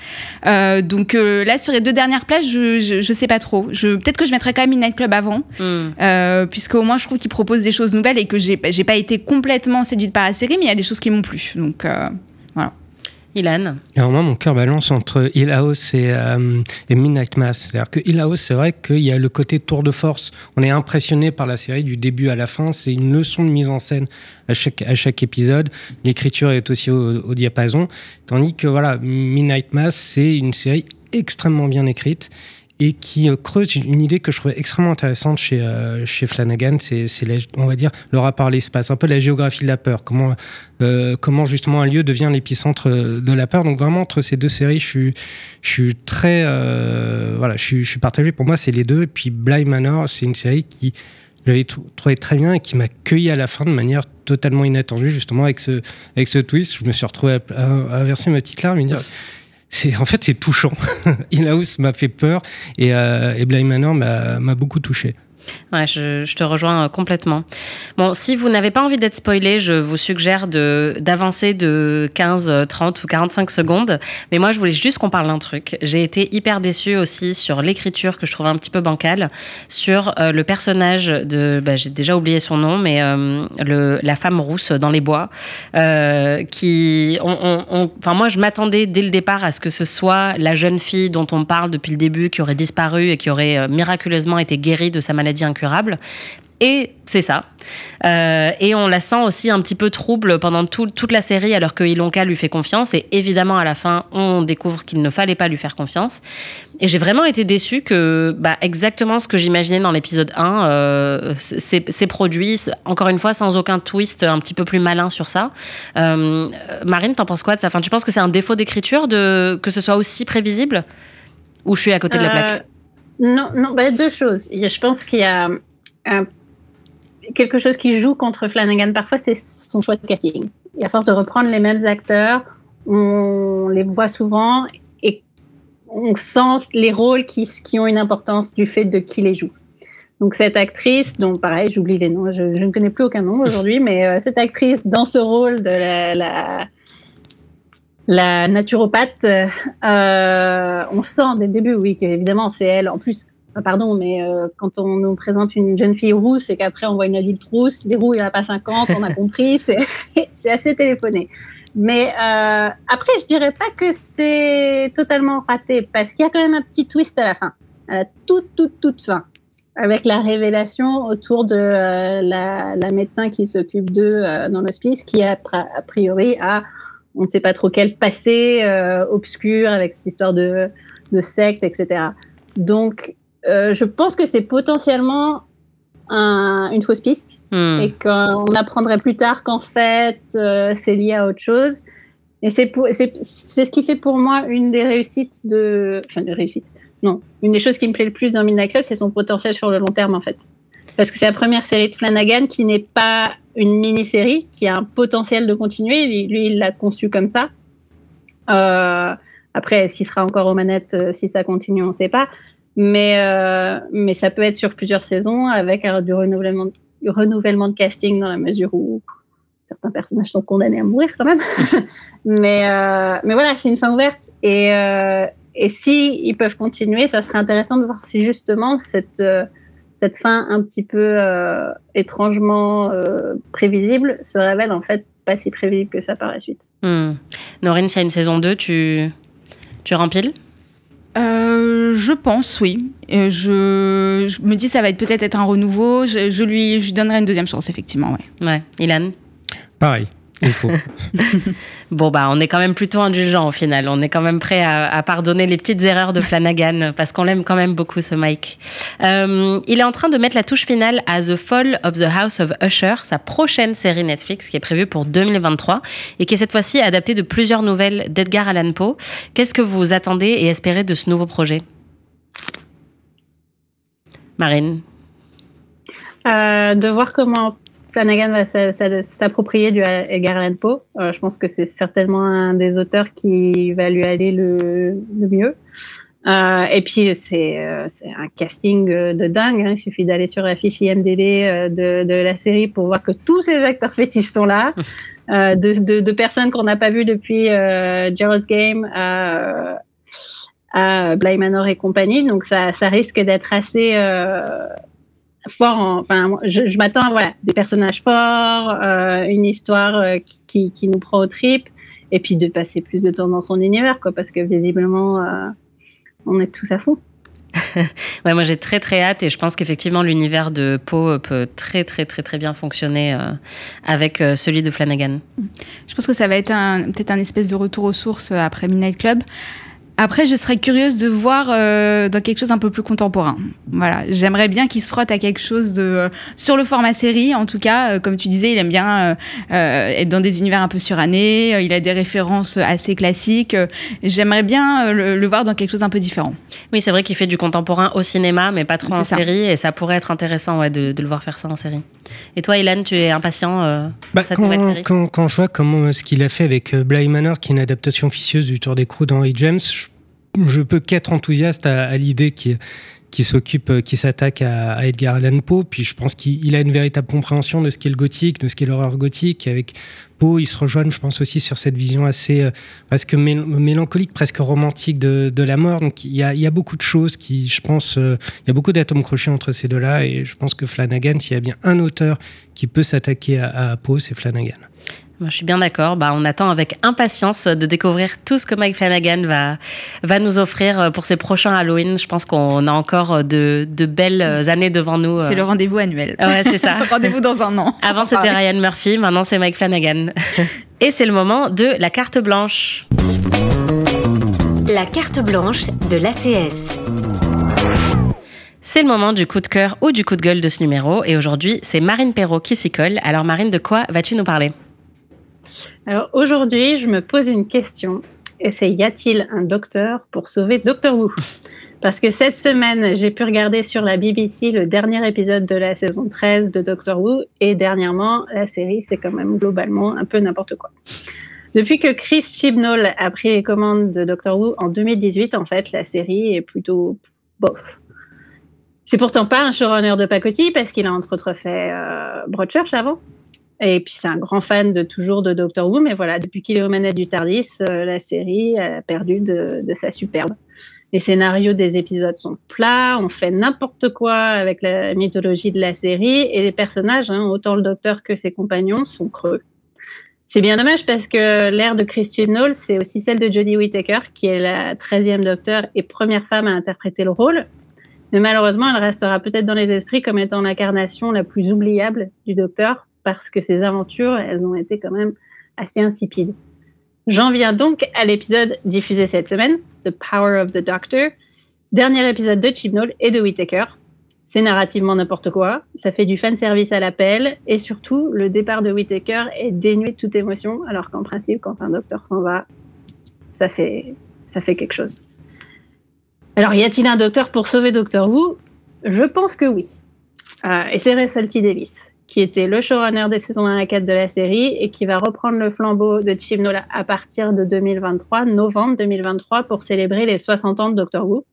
Euh, donc euh, là, sur les deux dernières places, je, je, je sais pas trop. Je, peut-être que je mettrais quand même Midnight Club avant, euh, puisque au moins je trouve qu'il propose des choses nouvelles et que j'ai, j'ai pas été complètement séduite par la série, mais il y a des choses qui m'ont plu. Donc voilà. Ilan Alors moi, mon cœur balance entre Hill House et, euh, et Midnight Mass. C'est-à-dire que Hill c'est vrai qu'il y a le côté tour de force. On est impressionné par la série du début à la fin. C'est une leçon de mise en scène à chaque, à chaque épisode. L'écriture est aussi au, au diapason. Tandis que voilà, Midnight Mass, c'est une série extrêmement bien écrite et qui euh, creuse une, idée que je trouvais extrêmement intéressante chez, euh, chez Flanagan, c'est, on va dire, le rapport à l'espace, un peu la géographie de la peur, comment, euh, comment justement un lieu devient l'épicentre de la peur. Donc vraiment, entre ces deux séries, je suis, je suis très... voilà, je suis, je suis partagé. Pour moi, c'est les deux. Et puis Bly Manor, c'est une série qui j'avais trou- trouvé très bien et qui m'a cueilli à la fin de manière totalement inattendue, justement avec ce, avec ce twist. Je me suis retrouvé à, à- à verser ma petite larme et me dire... C'est, en fait, c'est touchant. Hill House m'a fait peur et, euh, et Bly Manor m'a, m'a beaucoup touché. Ouais, je, te rejoins euh, complètement. Bon, si vous n'avez pas envie d'être spoilé, je vous suggère de d'avancer de 15, euh, 30 ou 45 secondes. Mais moi, je voulais juste qu'on parle d'un truc. J'ai été hyper déçue aussi sur l'écriture que je trouvais un petit peu bancale, sur euh, le personnage de, bah, j'ai déjà oublié son nom, mais euh, le, la femme rousse dans les bois, euh, qui, on, on- on- moi, je m'attendais dès le départ à ce que ce soit la jeune fille dont on parle depuis le début, qui aurait disparu et qui aurait euh, miraculeusement été guérie de sa maladie incurable. Et c'est ça. Euh, et on la sent aussi un petit peu trouble pendant tout- toute la série, alors que Ilonka lui fait confiance. Et évidemment, à la fin, on découvre qu'il ne fallait pas lui faire confiance. Et j'ai vraiment été déçue que bah, exactement ce que j'imaginais dans l'épisode 1 euh, s'est produit, encore une fois, sans aucun twist un petit peu plus malin sur ça. Euh, Marine, t'en penses quoi de ça? Enfin, Tu penses que c'est un défaut d'écriture que ce soit aussi prévisible? Ou je suis à côté de la plaque? Euh, Non, non bah, deux choses. Je pense qu'il y a quelque chose qui joue contre Flanagan parfois, c'est son choix de casting. Et à force de reprendre les mêmes acteurs, on les voit souvent et on sent les rôles qui, qui ont une importance du fait de qui les joue. Donc cette actrice, dont pareil, j'oublie les noms, je, ne connais plus aucun nom aujourd'hui, mais euh, cette actrice dans ce rôle de la, la naturopathe, euh, on sent dès le début, oui, qu'évidemment c'est elle. En plus, ah, pardon, mais euh, quand on nous présente une jeune fille rousse et qu'après on voit une adulte rousse, des roues, il n'y en a pas 50, on a compris, c'est assez téléphoné. Mais euh, après, je dirais pas que c'est totalement raté, parce qu'il y a quand même un petit twist à la fin, à la toute, toute, toute fin, avec la révélation autour de euh, la, médecin qui s'occupe d'eux euh, dans l'hospice, qui a, a priori a, on ne sait pas trop quel passé euh, obscur avec cette histoire de, de secte, etc. Donc, euh, je pense que c'est potentiellement un- une fausse piste Hmm. et qu'on apprendrait plus tard qu'en fait euh, c'est lié à autre chose. Et c'est ce qui fait pour moi une des réussites de, enfin des réussites. Non, une des choses qui me plaît le plus dans Midnight Club, c'est son potentiel sur le long terme en fait. Parce que c'est la première série de Flanagan qui n'est pas une mini-série, qui a un potentiel de continuer. Lui, il l'a conçu comme ça. Euh, après, est-ce qu'il sera encore aux manettes euh, si ça continue On ne sait pas. Mais, euh, mais ça peut être sur plusieurs saisons avec du, renouvellement, de casting dans la mesure où certains personnages sont condamnés à mourir quand même. mais, mais voilà, c'est une fin ouverte. Et, et si ils peuvent continuer, ça serait intéressant de voir si justement cette, cette fin un petit peu euh, étrangement euh, prévisible se révèle en fait pas si prévisible que ça par la suite. Hmm. Norine, s'il y a une saison 2, tu, tu rempiles Euh, je pense, oui. Je, je me dis ça va être peut-être être un renouveau. Je, je lui, je lui donnerai une deuxième chance, effectivement. Ouais. Ouais, Ilan? Pareil, il faut. Bon, bah, on est quand même plutôt indulgent au final. On est quand même prêt à, à pardonner les petites erreurs de Flanagan parce qu'on l'aime quand même beaucoup, ce Mike. Euh, il est en train de mettre la touche finale à The Fall of the House of Usher, sa prochaine série Netflix qui est prévue pour 2023 et qui est cette fois-ci adaptée de plusieurs nouvelles d'Edgar Allan Poe. Qu'est-ce que vous attendez et espérez de ce nouveau projet? Marine? Euh, de voir comment Flanagan va s'a- s'a- s'approprier du Edgar Allan Poe. Euh, je pense que c'est certainement un des auteurs qui va lui aller le, le mieux. Euh, et puis, c'est euh, un casting euh, de dingue. hein. Il suffit d'aller sur la fiche IMDB de, de la série pour voir que tous ces acteurs fétiches sont là. De, de, de personnes qu'on n'a pas vues depuis Gerald's Game à, à Bly Manor et compagnie. Donc, ça, ça risque d'être assez fort. en- Enfin, je, je m'attends à voilà, des personnages forts, euh, une histoire euh, qui, qui, qui nous prend au trip, et puis de passer plus de temps dans son univers, quoi, parce que visiblement, euh, on est tous à fond. Ouais, moi j'ai très très hâte et je pense qu'effectivement l'univers de Poe peut très très très très bien fonctionner euh, avec euh, celui de Flanagan. Je pense que ça va être un- peut-être un espèce de retour aux sources après Midnight Club. Après, je serais curieuse de voir euh, dans quelque chose un peu plus contemporain. Voilà, j'aimerais bien qu'il se frotte à quelque chose de euh, sur le format série. En tout cas, euh, comme tu disais, il aime bien être dans des univers un peu surannés. euh, il a des références assez classiques. euh, j'aimerais bien euh, le, le voir dans quelque chose un peu différent. Oui, c'est vrai qu'il fait du contemporain au cinéma, mais pas trop en ça. série, et ça pourrait être intéressant ouais, de, de le voir faire ça en série. Et toi, Ilan, tu es impatient euh, Bah, pour cette quand, nouvelle série? quand, quand je vois comment ce qu'il a fait avec Bly Manor, qui est une adaptation officieuse du Tour des Crocs d'Henry James, je, je peux qu'être enthousiaste à, l'idée qui s'occupe, euh, qui s'attaque à, Edgar Allan Poe. Puis je pense qu'il il a une véritable compréhension de ce qu'est le gothique, de ce qu'est l'horreur gothique. Avec Poe, ils se rejoignent, je pense aussi sur cette vision assez euh, presque mél- mélancolique, presque romantique de, la mort. Donc il y a, beaucoup de choses qui, je pense, euh, il y a beaucoup d'atomes crochés entre ces deux-là. Et je pense que Flanagan, s'il y a bien un auteur qui peut s'attaquer à Poe, c'est Flanagan. Moi, je suis bien d'accord. Bah, on attend avec impatience de découvrir tout ce que Mike Flanagan va, va nous offrir euh, pour ses prochains Halloween. Je pense qu'on a encore de, de belles années devant nous. C'est le rendez-vous annuel. Ouais, c'est ça. rendez-vous dans un an. Avant, c'était Ryan Murphy, maintenant, c'est Mike Flanagan. Et c'est le moment de la carte blanche. La carte blanche de l'ACS. C'est le moment du coup de cœur ou du coup de gueule de ce numéro. Et aujourd'hui, c'est Marine Perrault qui s'y colle. Alors, Marine, de quoi vas-tu nous parler? Alors aujourd'hui, je me pose une question. Et c'est y a-t-il un docteur pour sauver Doctor Who? Parce que cette semaine, j'ai pu regarder sur la BBC le dernier épisode de la saison 13 de Doctor Who. Et dernièrement, la série, c'est quand même globalement un peu n'importe quoi. Depuis que Chris Chibnall a pris les commandes de Doctor Who en 2018, en fait, la série est plutôt bof. C'est pourtant pas un showrunner de pacotille parce qu'il a entre autres fait euh, Broadchurch avant. Et puis c'est un grand fan de toujours de Doctor Who, mais voilà, depuis qu'il est aux manettes du Tardis, euh, la série a perdu de, sa superbe. Les scénarios des épisodes sont plats, on fait n'importe quoi avec la mythologie de la série, et les personnages, hein, autant le Docteur que ses compagnons, sont creux. C'est bien dommage parce que l'ère de Christian Knowles, c'est aussi celle de Jodie Whittaker, qui est la 13e Docteur et première femme à interpréter le rôle. Mais malheureusement, elle restera peut-être dans les esprits comme étant l'incarnation la plus oubliable du Docteur, parce que ses aventures, elles ont été quand même assez insipides. J'en viens donc à l'épisode diffusé cette semaine, The Power of the Doctor, dernier épisode de Chibnall et de Whittaker. C'est narrativement n'importe quoi, ça fait du fan service à l'appel, et surtout, le départ de Whittaker est dénué de toute émotion, alors qu'en principe, quand un docteur s'en va, ça fait, ça fait quelque chose. Alors, y a-t-il un docteur pour sauver Doctor Who? Je pense que oui. Euh, et c'est Russell T. Davis, qui était le showrunner des saisons 1 à 4 de la série et qui va reprendre le flambeau de Chibnall à partir de 2023, novembre 2023, pour célébrer les 60 ans de Doctor Who.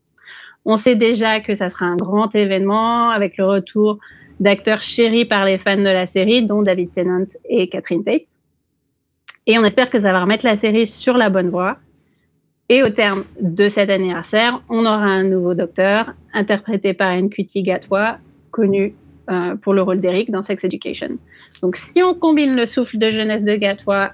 On sait déjà que ça sera un grand événement avec le retour d'acteurs chéris par les fans de la série, dont David Tennant et Catherine Tate. Et on espère que ça va remettre la série sur la bonne voie. Et au terme de cet anniversaire, on aura un nouveau docteur, interprété par Nkuti Gatwa, connu euh, pour le rôle d'Eric dans Sex Education. Donc si on combine le souffle de jeunesse de Gatwa,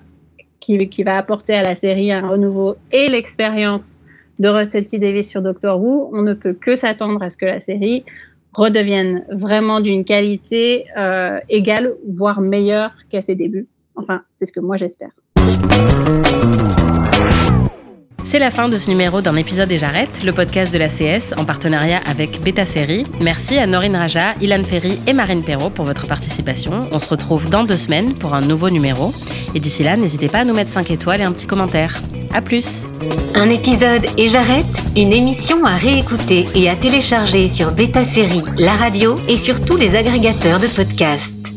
qui, qui va apporter à la série un renouveau, et l'expérience de Russell T. Davis sur Doctor Who, on ne peut que s'attendre à ce que la série redevienne vraiment d'une qualité euh, égale, voire meilleure qu'à ses débuts. Enfin, c'est ce que moi j'espère. C'est la fin de ce numéro d'un épisode et j'arrête, le podcast de la CS en partenariat avec Beta Série. Merci à Norine Raja, Ilan Ferry et Marine Perrault pour votre participation. On se retrouve dans deux semaines pour un nouveau numéro. Et d'ici là, n'hésitez pas à nous mettre 5 étoiles et un petit commentaire. À plus Un épisode et j'arrête, une émission à réécouter et à télécharger sur Beta Série, la radio et sur tous les agrégateurs de podcasts.